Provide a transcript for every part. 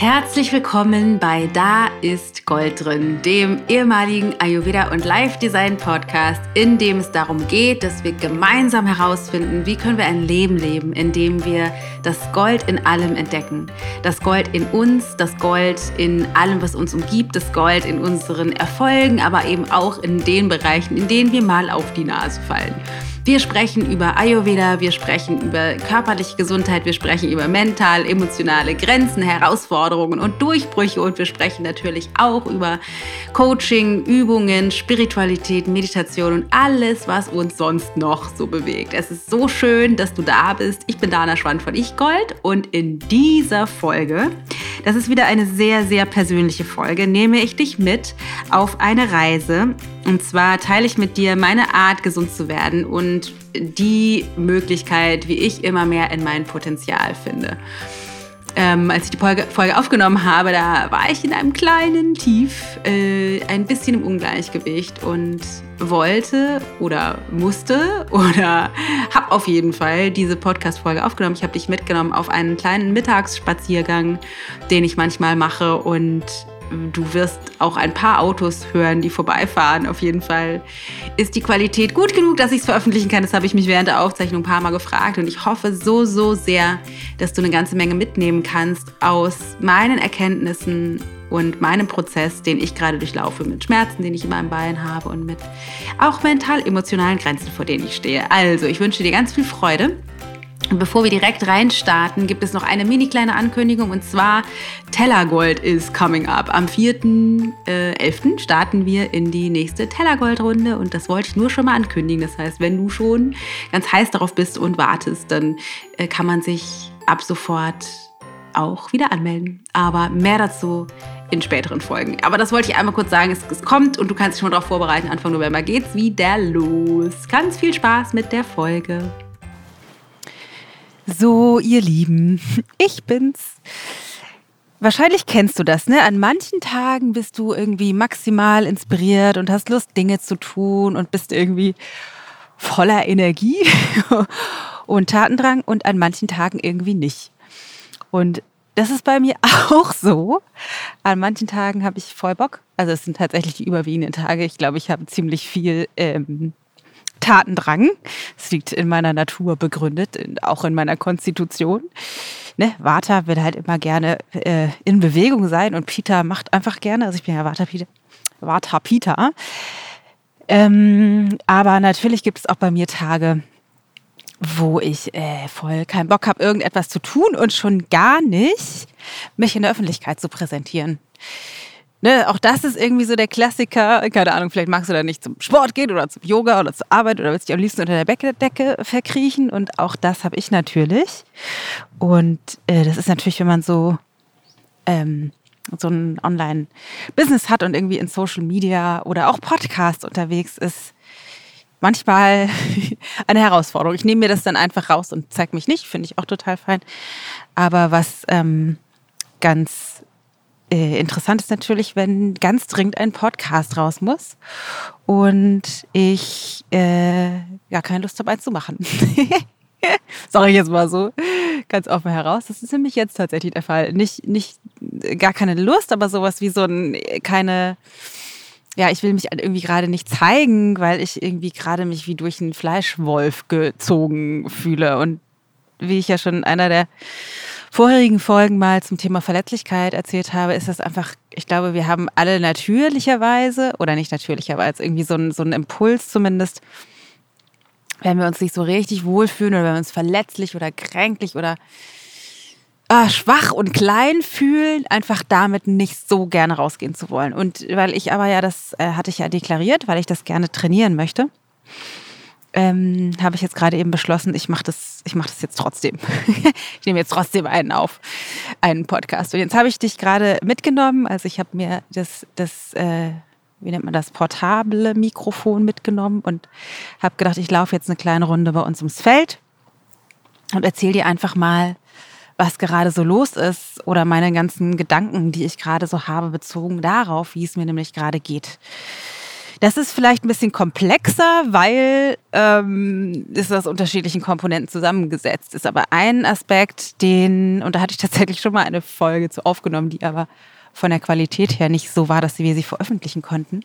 Herzlich willkommen bei Da ist Gold drin, dem ehemaligen Ayurveda und Life Design Podcast, in dem es darum geht, dass wir gemeinsam herausfinden, wie können wir ein Leben leben, in dem wir das Gold in allem entdecken. Das Gold in uns, das Gold in allem, was uns umgibt, das Gold in unseren Erfolgen, aber eben auch in den Bereichen, in denen wir mal auf die Nase fallen. Wir sprechen über Ayurveda, wir sprechen über körperliche Gesundheit, wir sprechen über mental, emotionale Grenzen, Herausforderungen und Durchbrüche und wir sprechen natürlich auch über Coaching, Übungen, Spiritualität, Meditation und alles, was uns sonst noch so bewegt. Es ist so schön, dass du da bist. Ich bin Dana Schwand von Ich Gold und in dieser Folge, das ist wieder eine sehr, sehr persönliche Folge, nehme ich dich mit auf eine Reise und zwar teile ich mit dir meine Art, gesund zu werden und die Möglichkeit, wie ich immer mehr in mein Potenzial finde. Ähm, als ich die Folge, aufgenommen habe, da war ich in einem kleinen Tief, äh, ein bisschen im Ungleichgewicht und wollte oder musste oder habe auf jeden Fall diese Podcast-Folge aufgenommen. Ich habe dich mitgenommen auf einen kleinen Mittagsspaziergang, den ich manchmal mache und du wirst auch ein paar Autos hören, die vorbeifahren. Auf jeden Fall ist die Qualität gut genug, dass ich es veröffentlichen kann. Das habe ich mich während der Aufzeichnung ein paar Mal gefragt. Und ich hoffe so, so sehr, dass du eine ganze Menge mitnehmen kannst aus meinen Erkenntnissen und meinem Prozess, den ich gerade durchlaufe, mit Schmerzen, den ich in meinem Bein habe und mit auch mental-emotionalen Grenzen, vor denen ich stehe. Also, ich wünsche dir ganz viel Freude bevor wir direkt reinstarten, gibt es noch eine mini kleine Ankündigung und zwar Tellergold is coming up. Am 4.11. Äh, starten wir in die nächste Tellergold-Runde und das wollte ich nur schon mal ankündigen. Das heißt, wenn du schon ganz heiß darauf bist und wartest, dann äh, kann man sich ab sofort auch wieder anmelden. Aber mehr dazu in späteren Folgen. Aber das wollte ich einmal kurz sagen. Es, es kommt und du kannst dich schon darauf vorbereiten. Anfang November geht's wieder los. Ganz viel Spaß mit der Folge. So, ihr Lieben, ich bin's. Wahrscheinlich kennst du das, ne? An manchen Tagen bist du irgendwie maximal inspiriert und hast Lust, Dinge zu tun und bist irgendwie voller Energie und Tatendrang und an manchen Tagen irgendwie nicht. Und das ist bei mir auch so. An manchen Tagen habe ich voll Bock. Also es sind tatsächlich die überwiegenden Tage. Ich glaube, ich habe ziemlich viel ähm, Tatendrang. Es liegt in meiner Natur begründet, auch in meiner Konstitution. Ne, Vata will halt immer gerne äh, in Bewegung sein und Peter macht einfach gerne. Also ich bin ja Vata Peter. Vata Peter. Ähm, aber natürlich gibt es auch bei mir Tage, wo ich äh, voll keinen Bock habe, irgendetwas zu tun und schon gar nicht mich in der Öffentlichkeit zu präsentieren. Ne, auch das ist irgendwie so der Klassiker. Keine Ahnung, vielleicht magst du da nicht zum Sport gehen oder zum Yoga oder zur Arbeit oder willst dich am liebsten unter der Bettdecke verkriechen. Und auch das habe ich natürlich. Und äh, das ist natürlich, wenn man so, ähm, so ein Online-Business hat und irgendwie in Social Media oder auch Podcast unterwegs ist, manchmal eine Herausforderung. Ich nehme mir das dann einfach raus und zeige mich nicht, finde ich auch total fein. Aber was ähm, ganz äh, interessant ist natürlich, wenn ganz dringend ein Podcast raus muss und ich äh, gar keine Lust habe, eins zu machen. Sag ich jetzt mal so ganz offen heraus. Das ist nämlich jetzt tatsächlich der Fall. Nicht, nicht gar keine Lust, aber sowas wie so ein, keine, ja, ich will mich irgendwie gerade nicht zeigen, weil ich irgendwie gerade mich wie durch einen Fleischwolf gezogen fühle. Und wie ich ja schon in einer der vorherigen Folgen mal zum Thema Verletzlichkeit erzählt habe, ist das einfach, ich glaube, wir haben alle natürlicherweise oder nicht natürlicherweise, irgendwie so einen, so einen Impuls zumindest, wenn wir uns nicht so richtig wohlfühlen oder wenn wir uns verletzlich oder kränklich oder ah, schwach und klein fühlen, einfach damit nicht so gerne rausgehen zu wollen. Und weil ich aber ja, das äh, hatte ich ja deklariert, weil ich das gerne trainieren möchte ähm, habe ich jetzt gerade eben beschlossen, ich mache das, ich das jetzt trotzdem. ich nehme jetzt trotzdem einen auf, einen Podcast. Und jetzt habe ich dich gerade mitgenommen. Also ich habe mir das, das äh, wie nennt man das, portable Mikrofon mitgenommen und habe gedacht, ich laufe jetzt eine kleine Runde bei uns ums Feld und erzähle dir einfach mal, was gerade so los ist oder meine ganzen Gedanken, die ich gerade so habe, bezogen darauf, wie es mir nämlich gerade geht. Das ist vielleicht ein bisschen komplexer, weil ähm, es aus unterschiedlichen Komponenten zusammengesetzt ist. Aber ein Aspekt, den, und da hatte ich tatsächlich schon mal eine Folge zu aufgenommen, die aber von der Qualität her nicht so war, dass wir sie veröffentlichen konnten.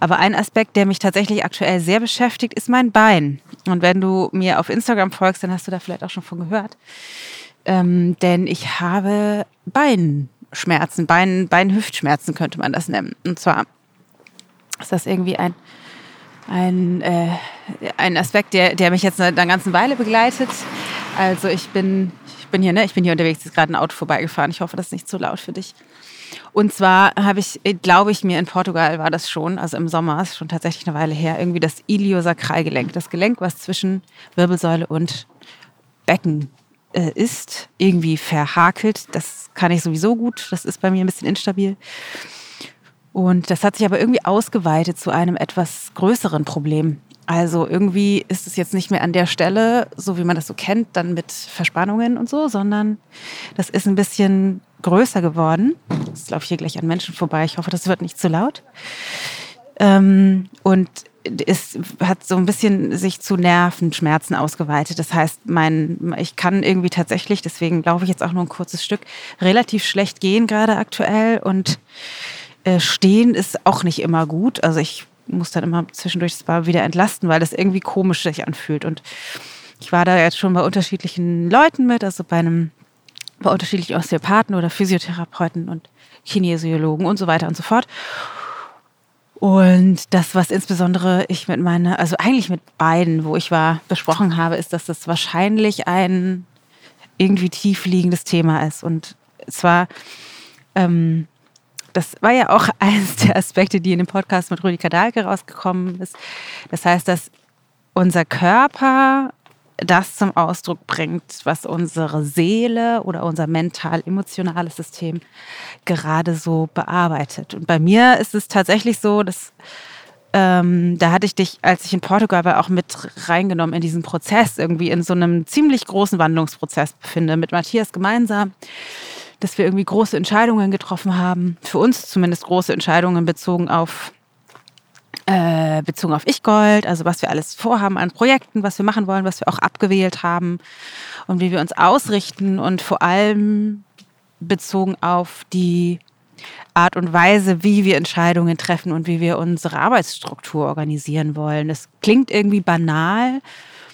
Aber ein Aspekt, der mich tatsächlich aktuell sehr beschäftigt, ist mein Bein. Und wenn du mir auf Instagram folgst, dann hast du da vielleicht auch schon von gehört. Ähm, denn ich habe Beinschmerzen, Bein, Beinhüftschmerzen könnte man das nennen. Und zwar ist das irgendwie ein, ein, äh, ein Aspekt, der, der mich jetzt eine, eine ganze Weile begleitet. Also ich bin, ich bin hier, ne, ich bin hier unterwegs, ist gerade ein Auto vorbeigefahren. Ich hoffe, das ist nicht zu laut für dich. Und zwar habe ich, glaube ich mir, in Portugal war das schon, also im Sommer, ist schon tatsächlich eine Weile her, irgendwie das Iliosakralgelenk. Das Gelenk, was zwischen Wirbelsäule und Becken äh, ist, irgendwie verhakelt. Das kann ich sowieso gut. Das ist bei mir ein bisschen instabil. Und das hat sich aber irgendwie ausgeweitet zu einem etwas größeren Problem. Also irgendwie ist es jetzt nicht mehr an der Stelle, so wie man das so kennt, dann mit Verspannungen und so, sondern das ist ein bisschen größer geworden. Jetzt laufe ich hier gleich an Menschen vorbei. Ich hoffe, das wird nicht zu laut. Ähm, und es hat so ein bisschen sich zu Nervenschmerzen ausgeweitet. Das heißt, mein, ich kann irgendwie tatsächlich, deswegen laufe ich jetzt auch nur ein kurzes Stück, relativ schlecht gehen gerade aktuell und äh, stehen ist auch nicht immer gut. Also ich muss dann immer zwischendurch das Bar wieder entlasten, weil das irgendwie komisch sich anfühlt. Und ich war da jetzt schon bei unterschiedlichen Leuten mit, also bei einem bei unterschiedlichen Osteopathen oder Physiotherapeuten und Kinesiologen und so weiter und so fort. Und das, was insbesondere ich mit meiner, also eigentlich mit beiden, wo ich war, besprochen habe, ist, dass das wahrscheinlich ein irgendwie tief liegendes Thema ist. Und zwar, ähm, das war ja auch eines der Aspekte, die in dem Podcast mit Rudi Kadalke rausgekommen ist. Das heißt, dass unser Körper das zum Ausdruck bringt, was unsere Seele oder unser mental-emotionales System gerade so bearbeitet. Und bei mir ist es tatsächlich so, dass ähm, da hatte ich dich, als ich in Portugal war, auch mit reingenommen in diesen Prozess, irgendwie in so einem ziemlich großen Wandlungsprozess befinde, mit Matthias gemeinsam, dass wir irgendwie große Entscheidungen getroffen haben, für uns zumindest große Entscheidungen bezogen auf äh, bezogen auf Ich-Gold, also was wir alles vorhaben an Projekten, was wir machen wollen, was wir auch abgewählt haben und wie wir uns ausrichten und vor allem bezogen auf die Art und Weise, wie wir Entscheidungen treffen und wie wir unsere Arbeitsstruktur organisieren wollen. Das klingt irgendwie banal.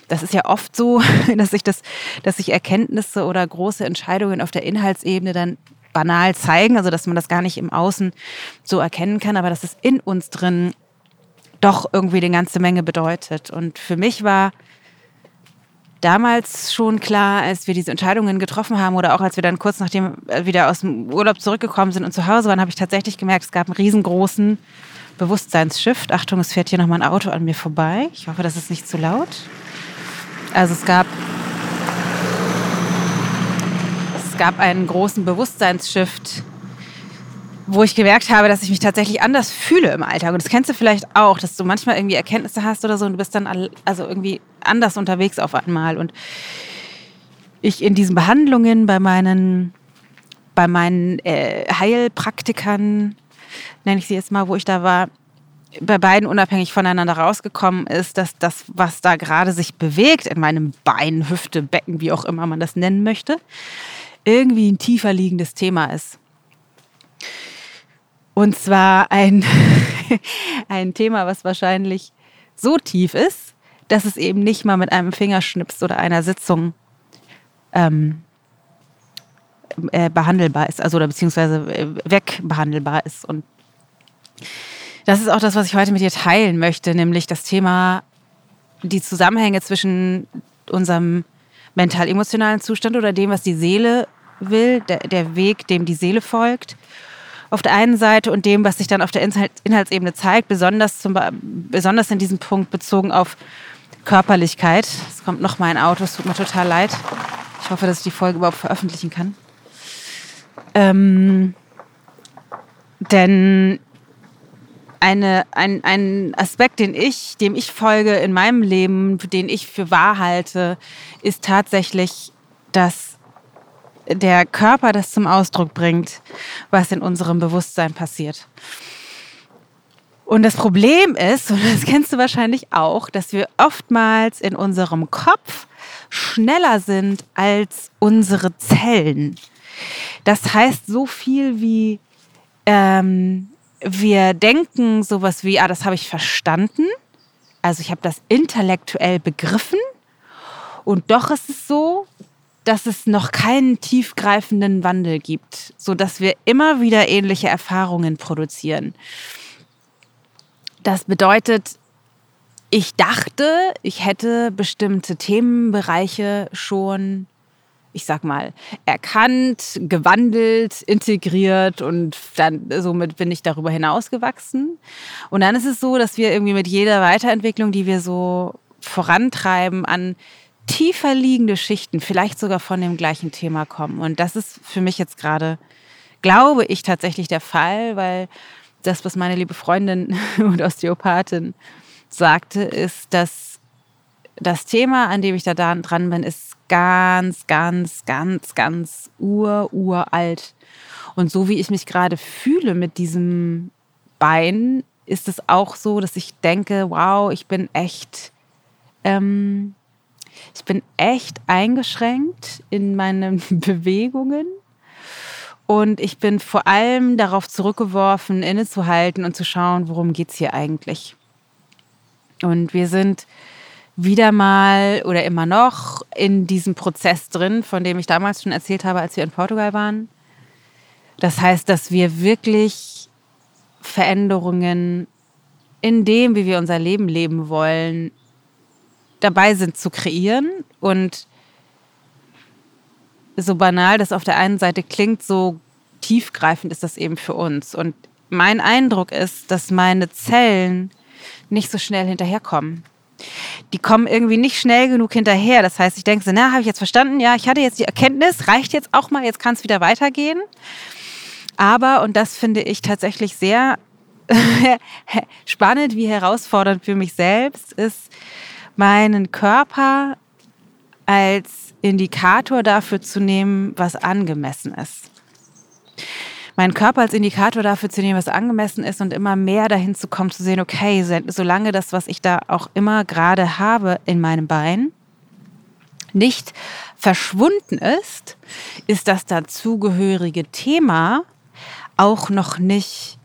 Das ist ja oft so, dass sich das, dass sich Erkenntnisse oder große Entscheidungen auf der Inhaltsebene dann banal zeigen, also dass man das gar nicht im Außen so erkennen kann, aber dass es in uns drin doch irgendwie eine ganze Menge bedeutet. Und für mich war damals schon klar, als wir diese Entscheidungen getroffen haben oder auch als wir dann kurz nachdem wieder aus dem Urlaub zurückgekommen sind und zu Hause waren, habe ich tatsächlich gemerkt, es gab einen riesengroßen Bewusstseinsshift. Achtung, es fährt hier nochmal ein Auto an mir vorbei. Ich hoffe, das ist nicht zu laut. Also es gab es gab einen großen Bewusstseinsshift wo ich gemerkt habe, dass ich mich tatsächlich anders fühle im Alltag. Und das kennst du vielleicht auch, dass du manchmal irgendwie Erkenntnisse hast oder so und du bist dann also irgendwie anders unterwegs auf einmal. Und ich in diesen Behandlungen bei meinen, bei meinen äh, Heilpraktikern, nenne ich sie jetzt mal, wo ich da war, bei beiden unabhängig voneinander rausgekommen ist, dass das, was da gerade sich bewegt in meinem Bein, Hüfte, Becken, wie auch immer man das nennen möchte, irgendwie ein tiefer liegendes Thema ist. Und zwar ein, ein Thema, was wahrscheinlich so tief ist, dass es eben nicht mal mit einem Fingerschnips oder einer Sitzung ähm, äh, behandelbar ist, also oder beziehungsweise äh, wegbehandelbar ist. Und das ist auch das, was ich heute mit dir teilen möchte, nämlich das Thema, die Zusammenhänge zwischen unserem mental-emotionalen Zustand oder dem, was die Seele will, der, der Weg, dem die Seele folgt auf der einen Seite und dem, was sich dann auf der Inhaltsebene zeigt, besonders, zum, besonders in diesem Punkt bezogen auf Körperlichkeit. Es kommt noch mal ein Auto, es tut mir total leid. Ich hoffe, dass ich die Folge überhaupt veröffentlichen kann. Ähm, denn eine, ein, ein Aspekt, den ich, dem ich folge in meinem Leben, den ich für wahr halte, ist tatsächlich, dass der Körper das zum Ausdruck bringt, was in unserem Bewusstsein passiert. Und das Problem ist, und das kennst du wahrscheinlich auch, dass wir oftmals in unserem Kopf schneller sind als unsere Zellen. Das heißt so viel wie, ähm, wir denken sowas wie, ah, das habe ich verstanden. Also ich habe das intellektuell begriffen. Und doch ist es so, dass es noch keinen tiefgreifenden Wandel gibt, sodass wir immer wieder ähnliche Erfahrungen produzieren. Das bedeutet, ich dachte, ich hätte bestimmte Themenbereiche schon, ich sag mal, erkannt, gewandelt, integriert und dann somit bin ich darüber hinausgewachsen. Und dann ist es so, dass wir irgendwie mit jeder Weiterentwicklung, die wir so vorantreiben, an tiefer liegende Schichten vielleicht sogar von dem gleichen Thema kommen. Und das ist für mich jetzt gerade, glaube ich, tatsächlich der Fall, weil das, was meine liebe Freundin und Osteopathin sagte, ist, dass das Thema, an dem ich da dran bin, ist ganz, ganz, ganz, ganz ur, uralt. Und so wie ich mich gerade fühle mit diesem Bein, ist es auch so, dass ich denke, wow, ich bin echt, ähm, ich bin echt eingeschränkt in meinen Bewegungen und ich bin vor allem darauf zurückgeworfen, innezuhalten und zu schauen, worum geht es hier eigentlich. Und wir sind wieder mal oder immer noch in diesem Prozess drin, von dem ich damals schon erzählt habe, als wir in Portugal waren. Das heißt, dass wir wirklich Veränderungen in dem, wie wir unser Leben leben wollen, dabei sind zu kreieren und so banal das auf der einen Seite klingt, so tiefgreifend ist das eben für uns. Und mein Eindruck ist, dass meine Zellen nicht so schnell hinterherkommen. Die kommen irgendwie nicht schnell genug hinterher. Das heißt, ich denke so, na, habe ich jetzt verstanden? Ja, ich hatte jetzt die Erkenntnis, reicht jetzt auch mal, jetzt kann es wieder weitergehen. Aber, und das finde ich tatsächlich sehr spannend wie herausfordernd für mich selbst, ist, meinen Körper als Indikator dafür zu nehmen, was angemessen ist. Meinen Körper als Indikator dafür zu nehmen, was angemessen ist und immer mehr dahin zu kommen, zu sehen, okay, solange das, was ich da auch immer gerade habe in meinem Bein, nicht verschwunden ist, ist das dazugehörige Thema auch noch nicht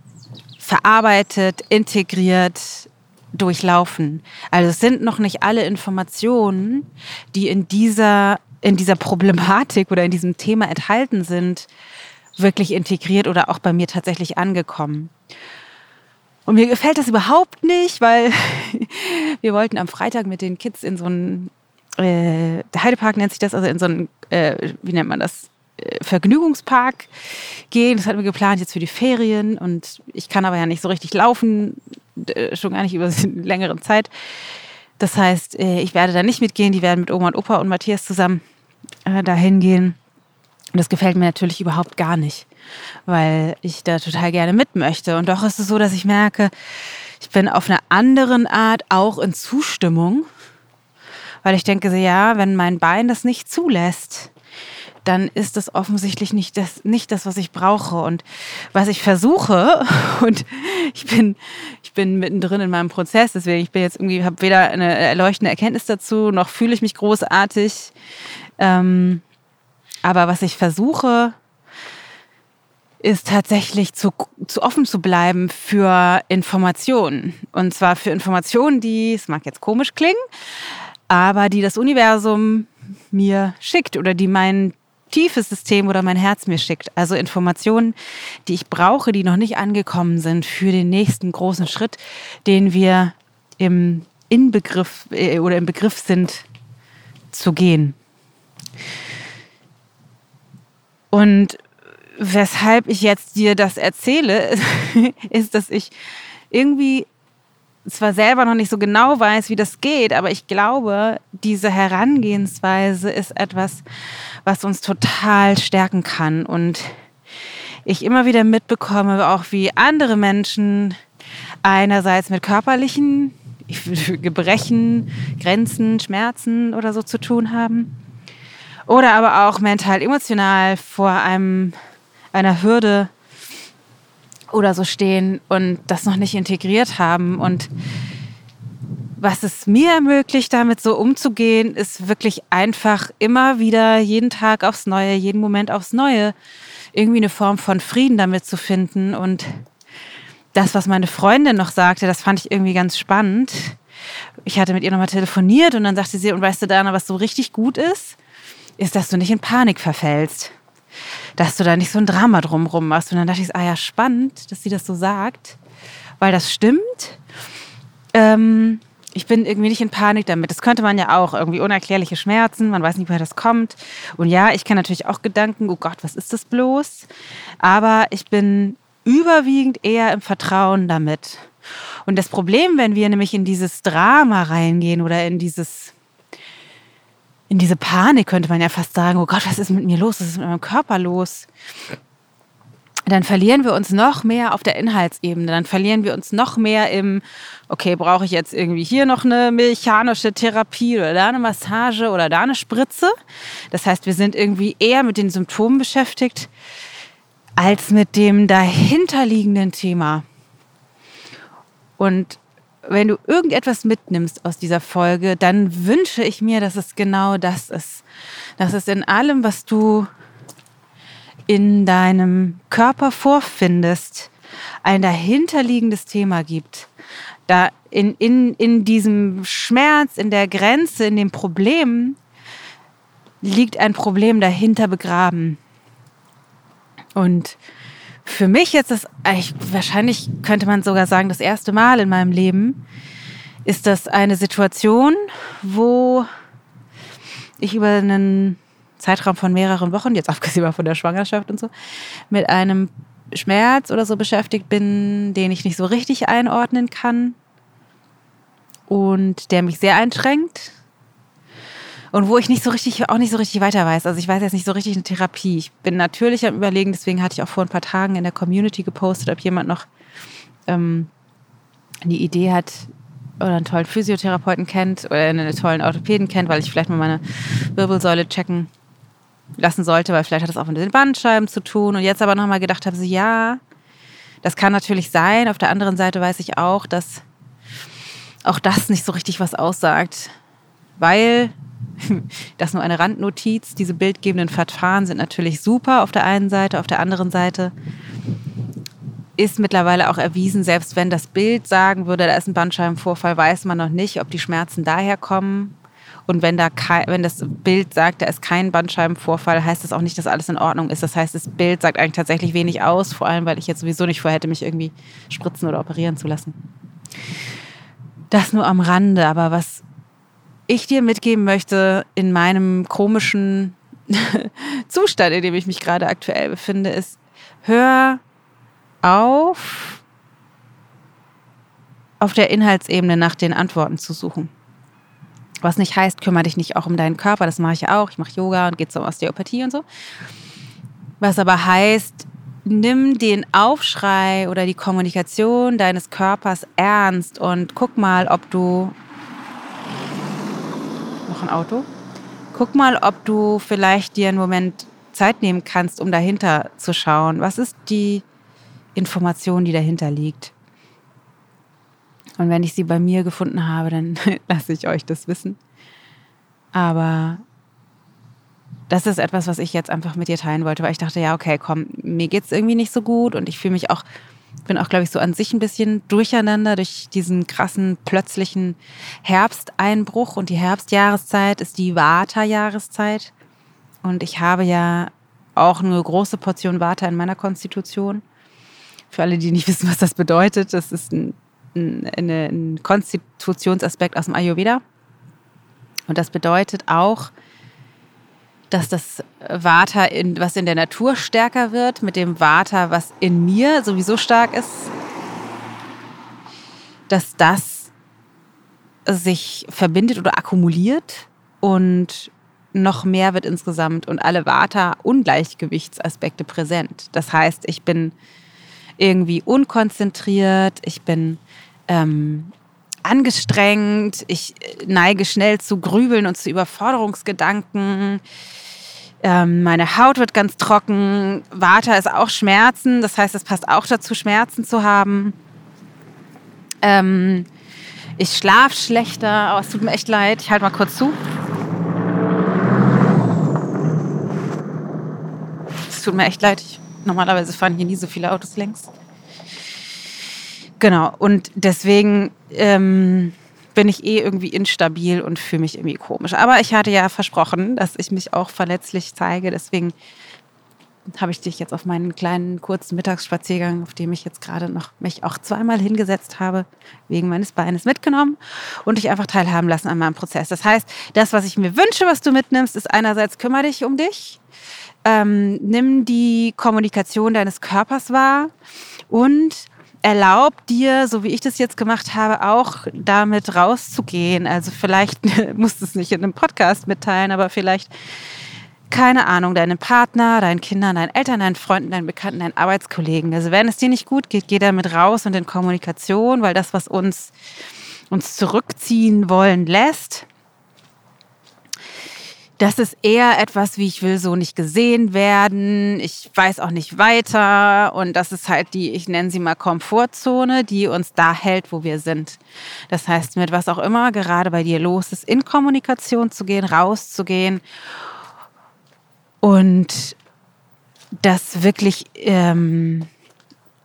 verarbeitet, integriert, durchlaufen. Also es sind noch nicht alle Informationen, die in dieser, in dieser Problematik oder in diesem Thema enthalten sind, wirklich integriert oder auch bei mir tatsächlich angekommen. Und mir gefällt das überhaupt nicht, weil wir wollten am Freitag mit den Kids in so einen, äh, der Heidepark nennt sich das, also in so einen, äh, wie nennt man das, äh, Vergnügungspark gehen. Das hatten wir geplant jetzt für die Ferien und ich kann aber ja nicht so richtig laufen, äh, schon gar nicht über eine längere Zeit. Das heißt, äh, ich werde da nicht mitgehen, die werden mit Oma und Opa und Matthias zusammen dahin gehen. Und das gefällt mir natürlich überhaupt gar nicht, weil ich da total gerne mit möchte. Und doch ist es so, dass ich merke, ich bin auf einer anderen Art auch in Zustimmung, weil ich denke, ja, wenn mein Bein das nicht zulässt, dann ist das offensichtlich nicht das, nicht das, was ich brauche. Und was ich versuche, und ich bin, ich bin mittendrin in meinem Prozess, deswegen ich bin jetzt irgendwie, habe weder eine erleuchtende Erkenntnis dazu, noch fühle ich mich großartig. Ähm, aber was ich versuche, ist tatsächlich zu, zu offen zu bleiben für Informationen. Und zwar für Informationen, die, es mag jetzt komisch klingen, aber die das Universum mir schickt oder die mein tiefes System oder mein Herz mir schickt. Also Informationen, die ich brauche, die noch nicht angekommen sind für den nächsten großen Schritt, den wir im Inbegriff äh, oder im Begriff sind zu gehen. Und weshalb ich jetzt dir das erzähle, ist, dass ich irgendwie zwar selber noch nicht so genau weiß, wie das geht, aber ich glaube, diese Herangehensweise ist etwas, was uns total stärken kann. Und ich immer wieder mitbekomme, auch wie andere Menschen einerseits mit körperlichen Gebrechen, Grenzen, Schmerzen oder so zu tun haben. Oder aber auch mental, emotional vor einem, einer Hürde oder so stehen und das noch nicht integriert haben. Und was es mir ermöglicht, damit so umzugehen, ist wirklich einfach immer wieder jeden Tag aufs Neue, jeden Moment aufs Neue, irgendwie eine Form von Frieden damit zu finden. Und das, was meine Freundin noch sagte, das fand ich irgendwie ganz spannend. Ich hatte mit ihr nochmal telefoniert und dann sagte sie, und weißt du, Dana, was so richtig gut ist, ist, dass du nicht in Panik verfällst dass du da nicht so ein Drama drumrum machst. Und dann dachte ich, ah ja, spannend, dass sie das so sagt, weil das stimmt. Ähm, ich bin irgendwie nicht in Panik damit. Das könnte man ja auch. Irgendwie unerklärliche Schmerzen, man weiß nicht, woher das kommt. Und ja, ich kenne natürlich auch Gedanken, oh Gott, was ist das bloß? Aber ich bin überwiegend eher im Vertrauen damit. Und das Problem, wenn wir nämlich in dieses Drama reingehen oder in dieses in diese Panik, könnte man ja fast sagen, oh Gott, was ist mit mir los? Was ist mit meinem Körper los? Dann verlieren wir uns noch mehr auf der Inhaltsebene. Dann verlieren wir uns noch mehr im, okay, brauche ich jetzt irgendwie hier noch eine mechanische Therapie oder da eine Massage oder da eine Spritze? Das heißt, wir sind irgendwie eher mit den Symptomen beschäftigt als mit dem dahinterliegenden Thema. Und wenn du irgendetwas mitnimmst aus dieser Folge, dann wünsche ich mir, dass es genau das ist. Dass es in allem, was du in deinem Körper vorfindest, ein dahinterliegendes Thema gibt. Da in, in, in diesem Schmerz, in der Grenze, in dem Problem liegt ein Problem dahinter begraben. Und für mich jetzt das, ich, wahrscheinlich könnte man sogar sagen, das erste Mal in meinem Leben ist das eine Situation, wo ich über einen Zeitraum von mehreren Wochen, jetzt abgesehen von der Schwangerschaft und so, mit einem Schmerz oder so beschäftigt bin, den ich nicht so richtig einordnen kann und der mich sehr einschränkt und wo ich nicht so richtig, auch nicht so richtig weiter weiß. Also ich weiß jetzt nicht so richtig eine Therapie. Ich bin natürlich am überlegen, deswegen hatte ich auch vor ein paar Tagen in der Community gepostet, ob jemand noch ähm, eine Idee hat oder einen tollen Physiotherapeuten kennt oder einen tollen Orthopäden kennt, weil ich vielleicht mal meine Wirbelsäule checken lassen sollte, weil vielleicht hat das auch mit den Bandscheiben zu tun. Und jetzt aber nochmal gedacht habe, so ja, das kann natürlich sein. Auf der anderen Seite weiß ich auch, dass auch das nicht so richtig was aussagt, weil Das nur eine Randnotiz. Diese bildgebenden Verfahren sind natürlich super auf der einen Seite, auf der anderen Seite ist mittlerweile auch erwiesen, selbst wenn das Bild sagen würde, da ist ein Bandscheibenvorfall, weiß man noch nicht, ob die Schmerzen daher kommen. Und wenn, da kein, wenn das Bild sagt, da ist kein Bandscheibenvorfall, heißt das auch nicht, dass alles in Ordnung ist. Das heißt, das Bild sagt eigentlich tatsächlich wenig aus, vor allem, weil ich jetzt sowieso nicht vorhätte, mich irgendwie spritzen oder operieren zu lassen. Das nur am Rande, aber was ich dir mitgeben möchte in meinem komischen Zustand, in dem ich mich gerade aktuell befinde, ist, hör auf, auf der Inhaltsebene nach den Antworten zu suchen. Was nicht heißt, kümmere dich nicht auch um deinen Körper, das mache ich auch. Ich mache Yoga und gehe zur Osteopathie und so. Was aber heißt, nimm den Aufschrei oder die Kommunikation deines Körpers ernst und guck mal, ob du ein Auto. Guck mal, ob du vielleicht dir einen Moment Zeit nehmen kannst, um dahinter zu schauen. Was ist die Information, die dahinter liegt? Und wenn ich sie bei mir gefunden habe, dann lasse ich euch das wissen. Aber das ist etwas, was ich jetzt einfach mit dir teilen wollte, weil ich dachte, ja, okay, komm, mir geht es irgendwie nicht so gut und ich fühle mich auch bin auch, glaube ich, so an sich ein bisschen durcheinander durch diesen krassen plötzlichen Herbsteinbruch. Und die Herbstjahreszeit ist die Vata-Jahreszeit. Und ich habe ja auch eine große Portion Vata in meiner Konstitution. Für alle, die nicht wissen, was das bedeutet, das ist ein, ein, ein Konstitutionsaspekt aus dem Ayurveda. Und das bedeutet auch, dass das Vata, in, was in der Natur stärker wird, mit dem Vata, was in mir sowieso stark ist, dass das sich verbindet oder akkumuliert und noch mehr wird insgesamt und alle Vata-Ungleichgewichtsaspekte präsent. Das heißt, ich bin irgendwie unkonzentriert, ich bin ähm, angestrengt, ich neige schnell zu Grübeln und zu Überforderungsgedanken Ähm, meine Haut wird ganz trocken. Vata ist auch Schmerzen. Das heißt, es passt auch dazu, Schmerzen zu haben. Ähm, ich schlafe schlechter, aber es tut mir echt leid. Ich halte mal kurz zu. Es tut mir echt leid. Ich, normalerweise fahren hier nie so viele Autos längs. Genau, und deswegen ähm, bin ich eh irgendwie instabil und fühle mich irgendwie komisch. Aber ich hatte ja versprochen, dass ich mich auch verletzlich zeige. Deswegen habe ich dich jetzt auf meinen kleinen kurzen Mittagsspaziergang, auf dem ich jetzt gerade noch mich auch zweimal hingesetzt habe, wegen meines Beines mitgenommen und dich einfach teilhaben lassen an meinem Prozess. Das heißt, das, was ich mir wünsche, was du mitnimmst, ist einerseits kümmere dich um dich, ähm, nimm die Kommunikation deines Körpers wahr und erlaubt dir, so wie ich das jetzt gemacht habe, auch damit rauszugehen. Also vielleicht musst du es nicht in einem Podcast mitteilen, aber vielleicht, keine Ahnung, deinem Partner, deinen Kindern, deinen Eltern, deinen Freunden, deinen Bekannten, deinen Arbeitskollegen. Also wenn es dir nicht gut geht, geh damit raus und in Kommunikation, weil das, was uns, uns zurückziehen wollen lässt, das ist eher etwas, wie ich will so nicht gesehen werden. Ich weiß auch nicht weiter. Und das ist halt die, ich nenne sie mal Komfortzone, die uns da hält, wo wir sind. Das heißt, mit was auch immer gerade bei dir los ist, in Kommunikation zu gehen, rauszugehen und das wirklich ähm,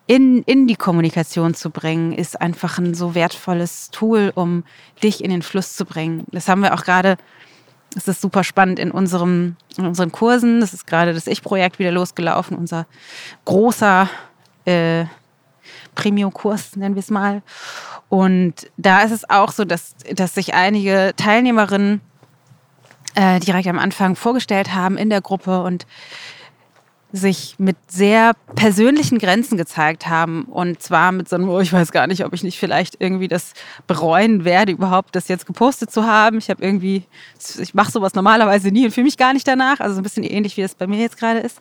in, in die Kommunikation zu bringen, ist einfach ein so wertvolles Tool, um dich in den Fluss zu bringen. Das haben wir auch gerade es ist super spannend in, unserem, in unseren Kursen. Das ist gerade das Ich-Projekt wieder losgelaufen, unser großer äh, Premium-Kurs, nennen wir es mal. Und da ist es auch so, dass, dass sich einige Teilnehmerinnen äh, direkt am Anfang vorgestellt haben in der Gruppe und sich mit sehr persönlichen Grenzen gezeigt haben. Und zwar mit so einem, oh, ich weiß gar nicht, ob ich nicht vielleicht irgendwie das bereuen werde, überhaupt das jetzt gepostet zu haben. Ich habe irgendwie, ich mache sowas normalerweise nie und fühle mich gar nicht danach. Also so ein bisschen ähnlich, wie es bei mir jetzt gerade ist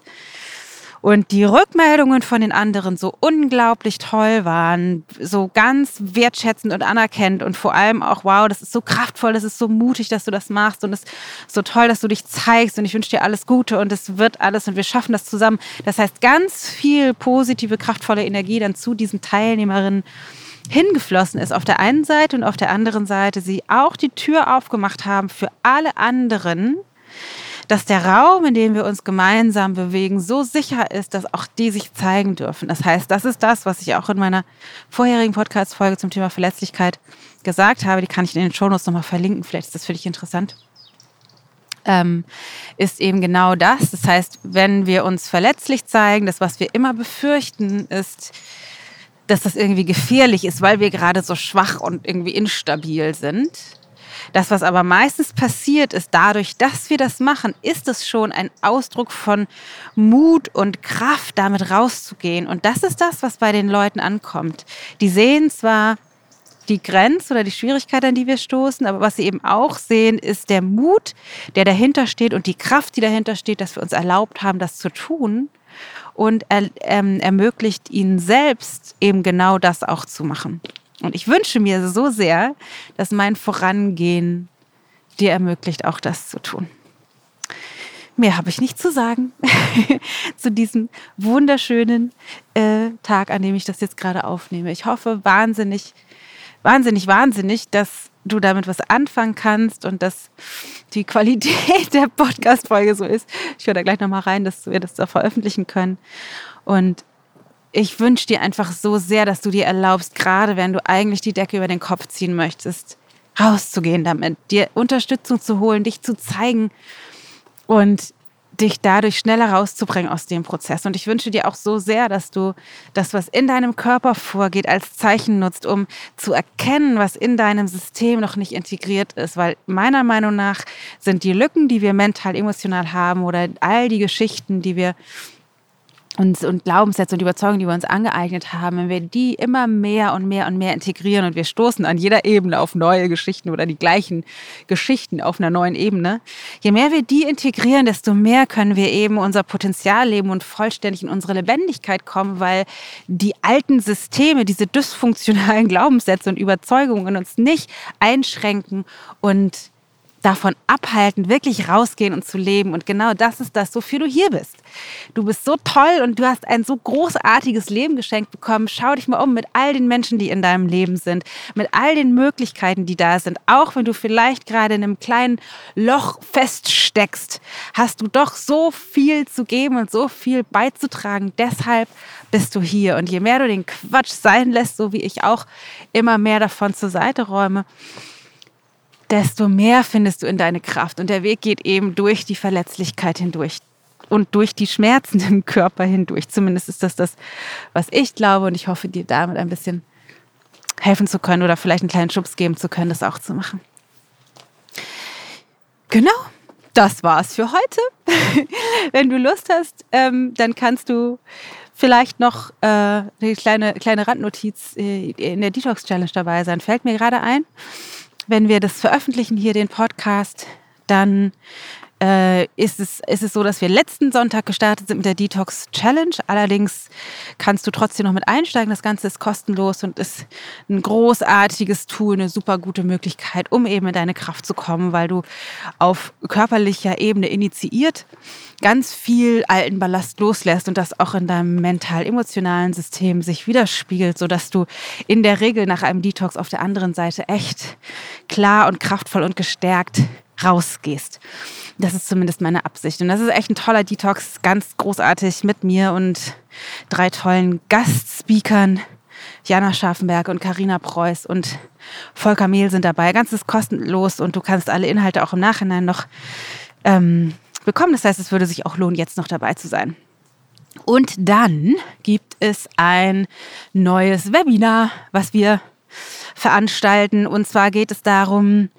und die Rückmeldungen von den anderen so unglaublich toll waren, so ganz wertschätzend und anerkennend und vor allem auch, wow, das ist so kraftvoll, das ist so mutig, dass du das machst und es ist so toll, dass du dich zeigst und ich wünsche dir alles Gute und es wird alles und wir schaffen das zusammen. Das heißt, ganz viel positive, kraftvolle Energie dann zu diesen Teilnehmerinnen hingeflossen ist auf der einen Seite und auf der anderen Seite sie auch die Tür aufgemacht haben für alle anderen, dass der Raum, in dem wir uns gemeinsam bewegen, so sicher ist, dass auch die sich zeigen dürfen. Das heißt, das ist das, was ich auch in meiner vorherigen Podcast-Folge zum Thema Verletzlichkeit gesagt habe. Die kann ich in den Shownotes nochmal verlinken. Vielleicht ist das für dich interessant. Ähm, ist eben genau das. Das heißt, wenn wir uns verletzlich zeigen, das, was wir immer befürchten, ist, dass das irgendwie gefährlich ist, weil wir gerade so schwach und irgendwie instabil sind. Das, was aber meistens passiert ist, dadurch, dass wir das machen, ist es schon ein Ausdruck von Mut und Kraft, damit rauszugehen. Und das ist das, was bei den Leuten ankommt. Die sehen zwar die Grenze oder die Schwierigkeit, an die wir stoßen, aber was sie eben auch sehen, ist der Mut, der dahinter steht und die Kraft, die dahinter steht, dass wir uns erlaubt haben, das zu tun und er, ähm, ermöglicht ihnen selbst eben genau das auch zu machen. Und ich wünsche mir so sehr, dass mein Vorangehen dir ermöglicht, auch das zu tun. Mehr habe ich nicht zu sagen zu diesem wunderschönen äh, Tag, an dem ich das jetzt gerade aufnehme. Ich hoffe wahnsinnig, wahnsinnig, wahnsinnig, dass du damit was anfangen kannst und dass die Qualität der Podcast-Folge so ist. Ich höre da gleich nochmal rein, dass wir das da veröffentlichen können. Und ich wünsche dir einfach so sehr, dass du dir erlaubst, gerade wenn du eigentlich die Decke über den Kopf ziehen möchtest, rauszugehen damit, dir Unterstützung zu holen, dich zu zeigen und dich dadurch schneller rauszubringen aus dem Prozess. Und ich wünsche dir auch so sehr, dass du das, was in deinem Körper vorgeht, als Zeichen nutzt, um zu erkennen, was in deinem System noch nicht integriert ist. Weil meiner Meinung nach sind die Lücken, die wir mental, emotional haben oder all die Geschichten, die wir und, und Glaubenssätze und Überzeugungen, die wir uns angeeignet haben, wenn wir die immer mehr und mehr und mehr integrieren und wir stoßen an jeder Ebene auf neue Geschichten oder die gleichen Geschichten auf einer neuen Ebene, je mehr wir die integrieren, desto mehr können wir eben unser Potenzial leben und vollständig in unsere Lebendigkeit kommen, weil die alten Systeme, diese dysfunktionalen Glaubenssätze und Überzeugungen uns nicht einschränken und davon abhalten, wirklich rausgehen und zu leben. Und genau das ist das, wofür du hier bist. Du bist so toll und du hast ein so großartiges Leben geschenkt bekommen. Schau dich mal um mit all den Menschen, die in deinem Leben sind, mit all den Möglichkeiten, die da sind. Auch wenn du vielleicht gerade in einem kleinen Loch feststeckst, hast du doch so viel zu geben und so viel beizutragen. Deshalb bist du hier. Und je mehr du den Quatsch sein lässt, so wie ich auch immer mehr davon zur Seite räume, desto mehr findest du in deine Kraft. Und der Weg geht eben durch die Verletzlichkeit hindurch und durch die Schmerzen im Körper hindurch. Zumindest ist das das, was ich glaube. Und ich hoffe, dir damit ein bisschen helfen zu können oder vielleicht einen kleinen Schubs geben zu können, das auch zu machen. Genau, das war's für heute. Wenn du Lust hast, ähm, dann kannst du vielleicht noch äh, eine kleine, kleine Randnotiz äh, in der Detox Challenge dabei sein. Fällt mir gerade ein wenn wir das veröffentlichen hier, den Podcast, dann äh, ist, es, ist es so, dass wir letzten Sonntag gestartet sind mit der Detox Challenge. Allerdings kannst du trotzdem noch mit einsteigen. Das Ganze ist kostenlos und ist ein großartiges Tool, eine super gute Möglichkeit, um eben in deine Kraft zu kommen, weil du auf körperlicher Ebene initiiert ganz viel alten Ballast loslässt und das auch in deinem mental-emotionalen System sich widerspiegelt, sodass du in der Regel nach einem Detox auf der anderen Seite echt klar und kraftvoll und gestärkt rausgehst. Das ist zumindest meine Absicht. Und das ist echt ein toller Detox, ganz großartig mit mir und drei tollen Gastspeakern. Jana Scharfenberg und Karina Preuß und Volker Mehl sind dabei. Ganz ist kostenlos und du kannst alle Inhalte auch im Nachhinein noch ähm, bekommen. Das heißt, es würde sich auch lohnen, jetzt noch dabei zu sein. Und dann gibt es ein neues Webinar, was wir veranstalten. Und zwar geht es darum,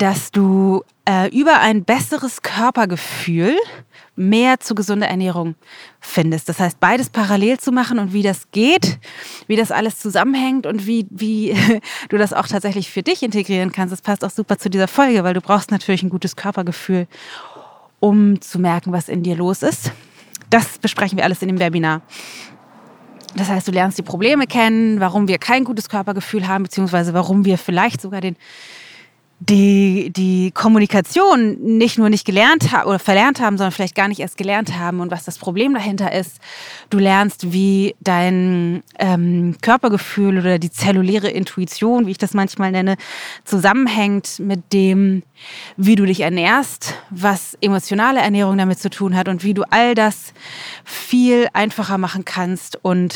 dass du äh, über ein besseres Körpergefühl mehr zu gesunder Ernährung findest. Das heißt, beides parallel zu machen und wie das geht, wie das alles zusammenhängt und wie, wie du das auch tatsächlich für dich integrieren kannst. Das passt auch super zu dieser Folge, weil du brauchst natürlich ein gutes Körpergefühl, um zu merken, was in dir los ist. Das besprechen wir alles in dem Webinar. Das heißt, du lernst die Probleme kennen, warum wir kein gutes Körpergefühl haben, beziehungsweise warum wir vielleicht sogar den die, die Kommunikation nicht nur nicht gelernt haben oder verlernt haben, sondern vielleicht gar nicht erst gelernt haben und was das Problem dahinter ist. Du lernst, wie dein ähm, Körpergefühl oder die zelluläre Intuition, wie ich das manchmal nenne, zusammenhängt mit dem, wie du dich ernährst, was emotionale Ernährung damit zu tun hat und wie du all das viel einfacher machen kannst und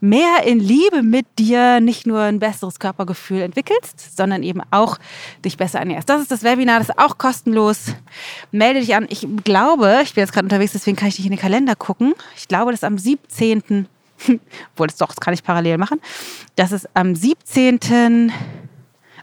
mehr in Liebe mit dir nicht nur ein besseres Körpergefühl entwickelst, sondern eben auch dich besser ernährst. Das ist das Webinar, das ist auch kostenlos. Melde dich an. Ich glaube, ich bin jetzt gerade unterwegs, deswegen kann ich nicht in den Kalender gucken. Ich glaube, das ist am 17. Obwohl, das doch, das kann ich parallel machen. Das ist am 17.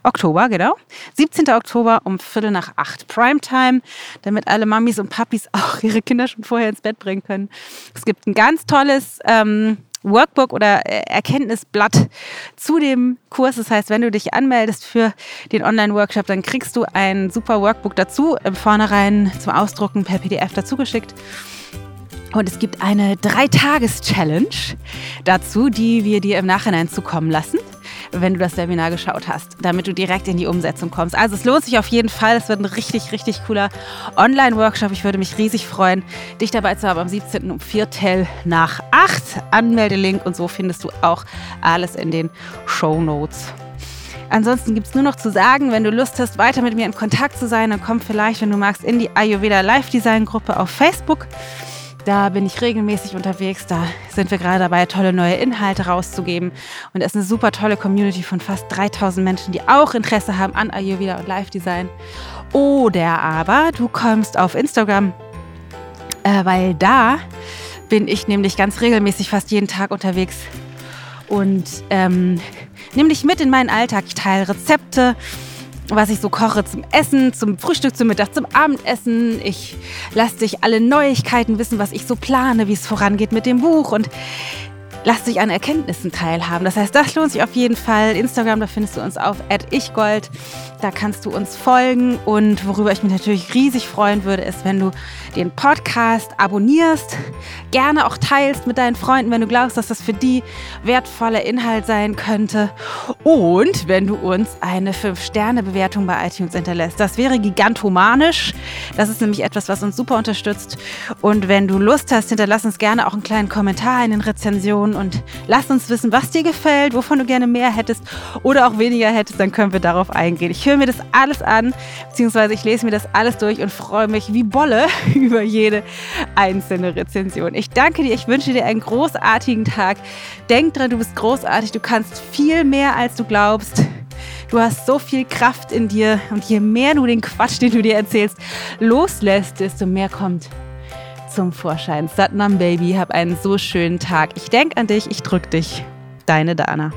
Oktober, genau. 17. Oktober um Viertel nach acht Primetime, damit alle Mamis und Papis auch ihre Kinder schon vorher ins Bett bringen können. Es gibt ein ganz tolles ähm, Workbook oder äh, Erkenntnisblatt zu dem Kurs. Das heißt, wenn du dich anmeldest für den Online-Workshop, dann kriegst du ein super Workbook dazu, im Vornherein zum Ausdrucken per PDF dazugeschickt. Und es gibt eine Drei-Tages-Challenge dazu, die wir dir im Nachhinein zukommen lassen wenn du das Webinar geschaut hast, damit du direkt in die Umsetzung kommst. Also es lohnt sich auf jeden Fall. Es wird ein richtig, richtig cooler Online-Workshop. Ich würde mich riesig freuen, dich dabei zu haben am 17. um Viertel nach 8. Anmeldelink und so findest du auch alles in den Show Notes. Ansonsten gibt es nur noch zu sagen, wenn du Lust hast, weiter mit mir in Kontakt zu sein, dann komm vielleicht, wenn du magst, in die Ayurveda Live Design Gruppe auf Facebook. Da bin ich regelmäßig unterwegs. Da sind wir gerade dabei, tolle neue Inhalte rauszugeben. Und es ist eine super tolle Community von fast 3000 Menschen, die auch Interesse haben an Ayurveda und Live-Design. Oder aber du kommst auf Instagram, äh, weil da bin ich nämlich ganz regelmäßig fast jeden Tag unterwegs und ähm, nimm dich mit in meinen Alltag. Ich teile Rezepte was ich so koche zum Essen, zum Frühstück, zum Mittag, zum Abendessen. Ich lasse dich alle Neuigkeiten wissen, was ich so plane, wie es vorangeht mit dem Buch. Und lass dich an Erkenntnissen teilhaben. Das heißt, das lohnt sich auf jeden Fall. Instagram, da findest du uns auf ichgold. Da kannst du uns folgen. Und worüber ich mich natürlich riesig freuen würde, ist, wenn du den Podcast abonnierst, gerne auch teilst mit deinen Freunden, wenn du glaubst, dass das für die wertvoller Inhalt sein könnte. Und wenn du uns eine 5-Sterne-Bewertung bei iTunes hinterlässt. Das wäre gigantomanisch. Das ist nämlich etwas, was uns super unterstützt. Und wenn du Lust hast, hinterlass uns gerne auch einen kleinen Kommentar in den Rezensionen und lass uns wissen, was dir gefällt, wovon du gerne mehr hättest oder auch weniger hättest, dann können wir darauf eingehen. Ich höre mir das alles an, beziehungsweise ich lese mir das alles durch und freue mich wie Bolle über jede einzelne Rezension. Ich danke dir, ich wünsche dir einen großartigen Tag. Denk dran, du bist großartig, du kannst viel mehr, als du glaubst. Du hast so viel Kraft in dir und je mehr du den Quatsch, den du dir erzählst, loslässt, desto mehr kommt zum Vorschein. Satnam Baby, hab einen so schönen Tag. Ich denke an dich, ich drück dich. Deine Dana.